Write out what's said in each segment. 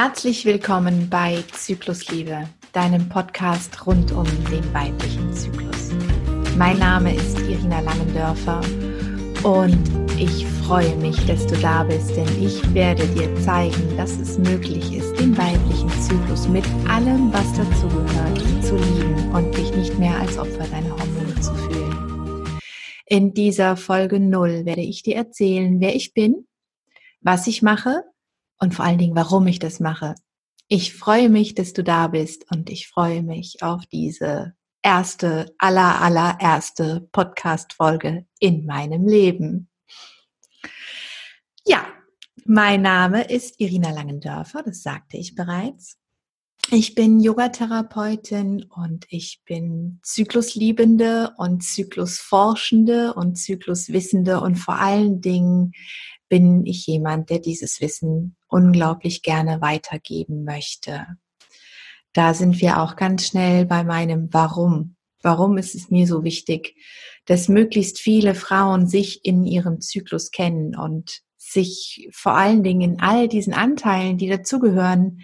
Herzlich willkommen bei Zyklusliebe, deinem Podcast rund um den weiblichen Zyklus. Mein Name ist Irina Langendörfer und ich freue mich, dass du da bist, denn ich werde dir zeigen, dass es möglich ist, den weiblichen Zyklus mit allem, was dazugehört, zu lieben und dich nicht mehr als Opfer deiner Hormone zu fühlen. In dieser Folge 0 werde ich dir erzählen, wer ich bin, was ich mache und vor allen Dingen, warum ich das mache. Ich freue mich, dass du da bist und ich freue mich auf diese erste, aller, allererste Podcast-Folge in meinem Leben. Ja, mein Name ist Irina Langendörfer, das sagte ich bereits. Ich bin Yogatherapeutin und ich bin Zyklusliebende und Zyklusforschende und Zykluswissende und vor allen Dingen bin ich jemand, der dieses Wissen unglaublich gerne weitergeben möchte. Da sind wir auch ganz schnell bei meinem Warum. Warum ist es mir so wichtig, dass möglichst viele Frauen sich in ihrem Zyklus kennen und sich vor allen Dingen in all diesen Anteilen, die dazugehören,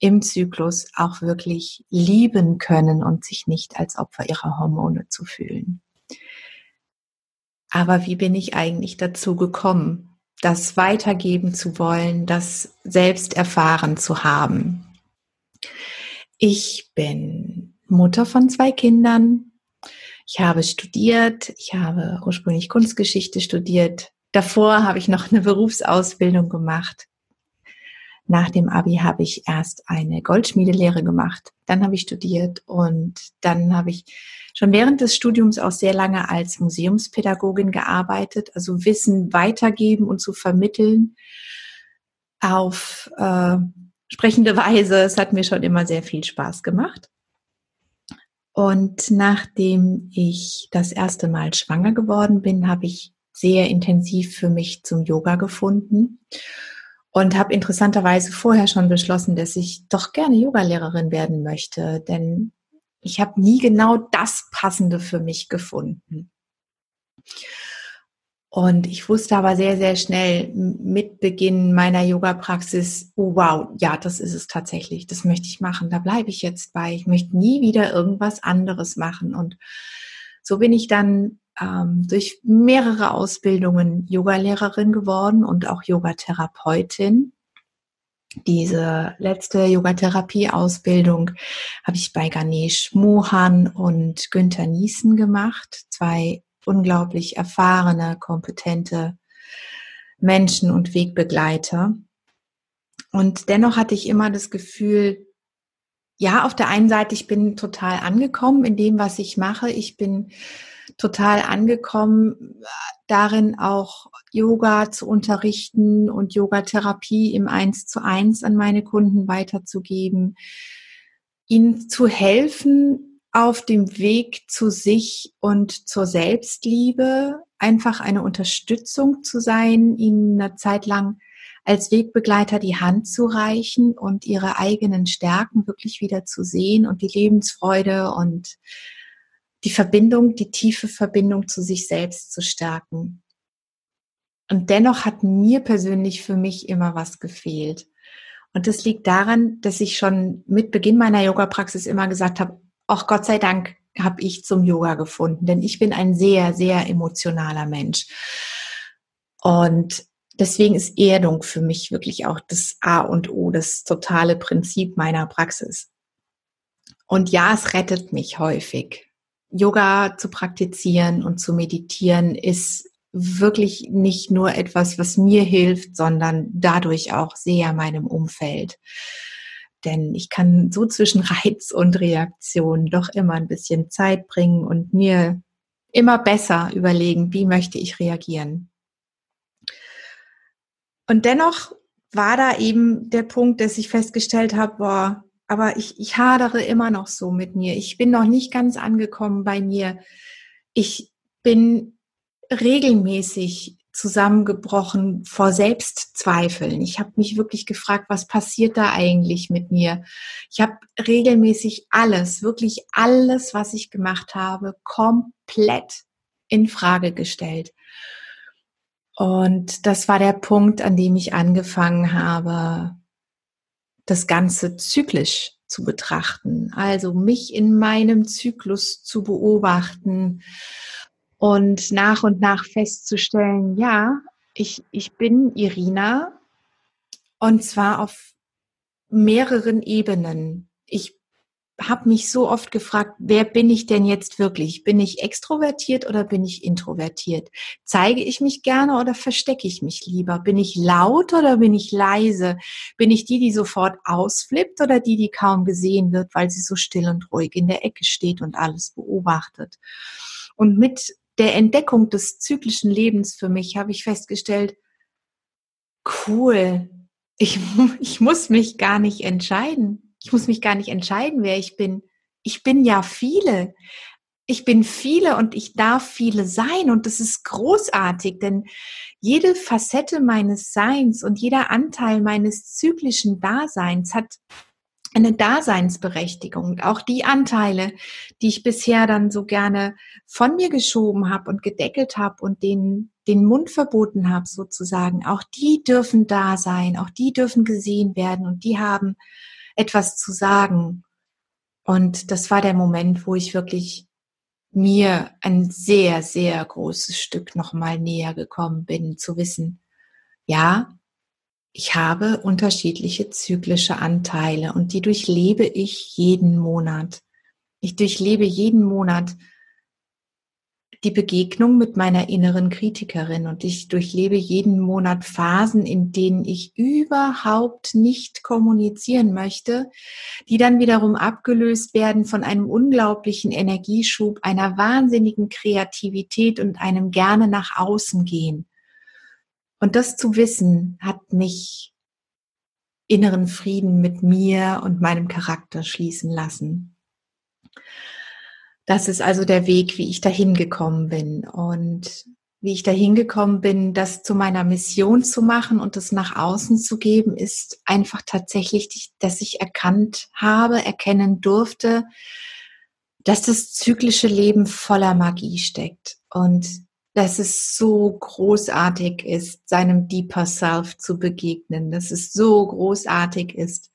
im Zyklus auch wirklich lieben können und sich nicht als Opfer ihrer Hormone zu fühlen. Aber wie bin ich eigentlich dazu gekommen? Das weitergeben zu wollen, das selbst erfahren zu haben. Ich bin Mutter von zwei Kindern. Ich habe studiert. Ich habe ursprünglich Kunstgeschichte studiert. Davor habe ich noch eine Berufsausbildung gemacht. Nach dem Abi habe ich erst eine Goldschmiedelehre gemacht. Dann habe ich studiert und dann habe ich schon während des Studiums auch sehr lange als Museumspädagogin gearbeitet, also Wissen weitergeben und zu vermitteln auf äh, sprechende Weise. Es hat mir schon immer sehr viel Spaß gemacht. Und nachdem ich das erste Mal schwanger geworden bin, habe ich sehr intensiv für mich zum Yoga gefunden und habe interessanterweise vorher schon beschlossen, dass ich doch gerne Yogalehrerin werden möchte, denn ich habe nie genau das Passende für mich gefunden. Und ich wusste aber sehr, sehr schnell mit Beginn meiner Yoga-Praxis, oh wow, ja, das ist es tatsächlich, das möchte ich machen, da bleibe ich jetzt bei. Ich möchte nie wieder irgendwas anderes machen. Und so bin ich dann ähm, durch mehrere Ausbildungen Yogalehrerin geworden und auch Yogatherapeutin. Diese letzte Yogatherapie-Ausbildung habe ich bei Ganesh Mohan und Günther Niesen gemacht. Zwei unglaublich erfahrene, kompetente Menschen und Wegbegleiter. Und dennoch hatte ich immer das Gefühl, ja, auf der einen Seite, ich bin total angekommen in dem, was ich mache. Ich bin total angekommen, darin auch Yoga zu unterrichten und Yogatherapie im Eins zu eins an meine Kunden weiterzugeben, ihnen zu helfen auf dem Weg zu sich und zur Selbstliebe, einfach eine Unterstützung zu sein, ihnen eine Zeit lang als Wegbegleiter die Hand zu reichen und ihre eigenen Stärken wirklich wieder zu sehen und die Lebensfreude und die Verbindung, die tiefe Verbindung zu sich selbst zu stärken. Und dennoch hat mir persönlich für mich immer was gefehlt. Und das liegt daran, dass ich schon mit Beginn meiner Yoga-Praxis immer gesagt habe, ach Gott sei Dank habe ich zum Yoga gefunden, denn ich bin ein sehr, sehr emotionaler Mensch. Und deswegen ist Erdung für mich wirklich auch das A und O, das totale Prinzip meiner Praxis. Und ja, es rettet mich häufig. Yoga zu praktizieren und zu meditieren ist wirklich nicht nur etwas, was mir hilft, sondern dadurch auch sehr meinem Umfeld. Denn ich kann so zwischen Reiz und Reaktion doch immer ein bisschen Zeit bringen und mir immer besser überlegen, wie möchte ich reagieren. Und dennoch war da eben der Punkt, dass ich festgestellt habe, boah, aber ich, ich hadere immer noch so mit mir. Ich bin noch nicht ganz angekommen bei mir. Ich bin regelmäßig zusammengebrochen vor Selbstzweifeln. Ich habe mich wirklich gefragt, was passiert da eigentlich mit mir? Ich habe regelmäßig alles, wirklich alles, was ich gemacht habe, komplett in Frage gestellt. Und das war der Punkt, an dem ich angefangen habe, das Ganze zyklisch zu betrachten, also mich in meinem Zyklus zu beobachten und nach und nach festzustellen, ja, ich, ich bin Irina und zwar auf mehreren Ebenen. Ich habe mich so oft gefragt, wer bin ich denn jetzt wirklich? Bin ich extrovertiert oder bin ich introvertiert? Zeige ich mich gerne oder verstecke ich mich lieber? Bin ich laut oder bin ich leise? Bin ich die, die sofort ausflippt oder die, die kaum gesehen wird, weil sie so still und ruhig in der Ecke steht und alles beobachtet? Und mit der Entdeckung des zyklischen Lebens für mich habe ich festgestellt, cool, ich, ich muss mich gar nicht entscheiden ich muss mich gar nicht entscheiden, wer ich bin. Ich bin ja viele. Ich bin viele und ich darf viele sein und das ist großartig, denn jede Facette meines Seins und jeder Anteil meines zyklischen Daseins hat eine Daseinsberechtigung. Auch die Anteile, die ich bisher dann so gerne von mir geschoben habe und gedeckelt habe und den, den Mund verboten habe sozusagen, auch die dürfen da sein, auch die dürfen gesehen werden und die haben etwas zu sagen. Und das war der Moment, wo ich wirklich mir ein sehr, sehr großes Stück nochmal näher gekommen bin, zu wissen, ja, ich habe unterschiedliche zyklische Anteile und die durchlebe ich jeden Monat. Ich durchlebe jeden Monat die Begegnung mit meiner inneren Kritikerin und ich durchlebe jeden Monat Phasen, in denen ich überhaupt nicht kommunizieren möchte, die dann wiederum abgelöst werden von einem unglaublichen Energieschub, einer wahnsinnigen Kreativität und einem gerne nach außen gehen. Und das zu wissen, hat mich inneren Frieden mit mir und meinem Charakter schließen lassen. Das ist also der Weg, wie ich dahin gekommen bin. Und wie ich dahin gekommen bin, das zu meiner Mission zu machen und das nach außen zu geben, ist einfach tatsächlich, dass ich erkannt habe, erkennen durfte, dass das zyklische Leben voller Magie steckt und dass es so großartig ist, seinem Deeper Self zu begegnen, dass es so großartig ist,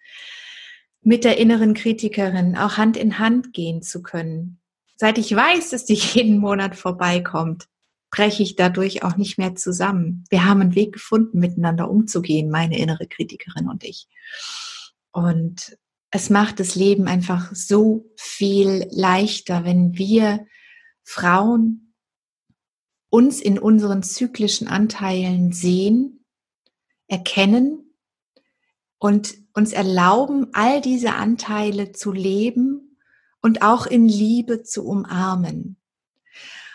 mit der inneren Kritikerin auch Hand in Hand gehen zu können, Seit ich weiß, dass die jeden Monat vorbeikommt, breche ich dadurch auch nicht mehr zusammen. Wir haben einen Weg gefunden, miteinander umzugehen, meine innere Kritikerin und ich. Und es macht das Leben einfach so viel leichter, wenn wir Frauen uns in unseren zyklischen Anteilen sehen, erkennen und uns erlauben, all diese Anteile zu leben und auch in Liebe zu umarmen.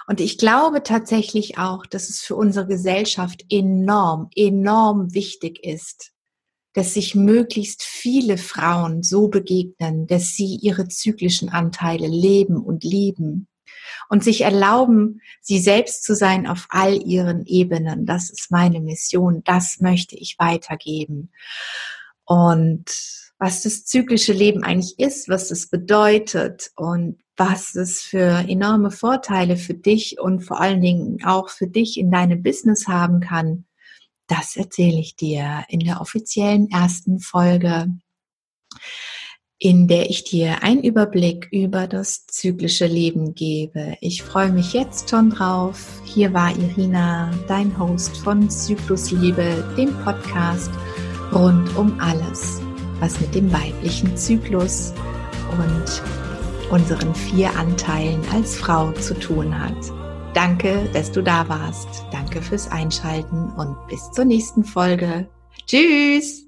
Und ich glaube tatsächlich auch, dass es für unsere Gesellschaft enorm, enorm wichtig ist, dass sich möglichst viele Frauen so begegnen, dass sie ihre zyklischen Anteile leben und lieben und sich erlauben, sie selbst zu sein auf all ihren Ebenen. Das ist meine Mission, das möchte ich weitergeben. Und was das zyklische Leben eigentlich ist, was es bedeutet und was es für enorme Vorteile für dich und vor allen Dingen auch für dich in deinem Business haben kann, das erzähle ich dir in der offiziellen ersten Folge, in der ich dir einen Überblick über das zyklische Leben gebe. Ich freue mich jetzt schon drauf. Hier war Irina, dein Host von Zyklusliebe, dem Podcast rund um alles was mit dem weiblichen Zyklus und unseren vier Anteilen als Frau zu tun hat. Danke, dass du da warst. Danke fürs Einschalten und bis zur nächsten Folge. Tschüss!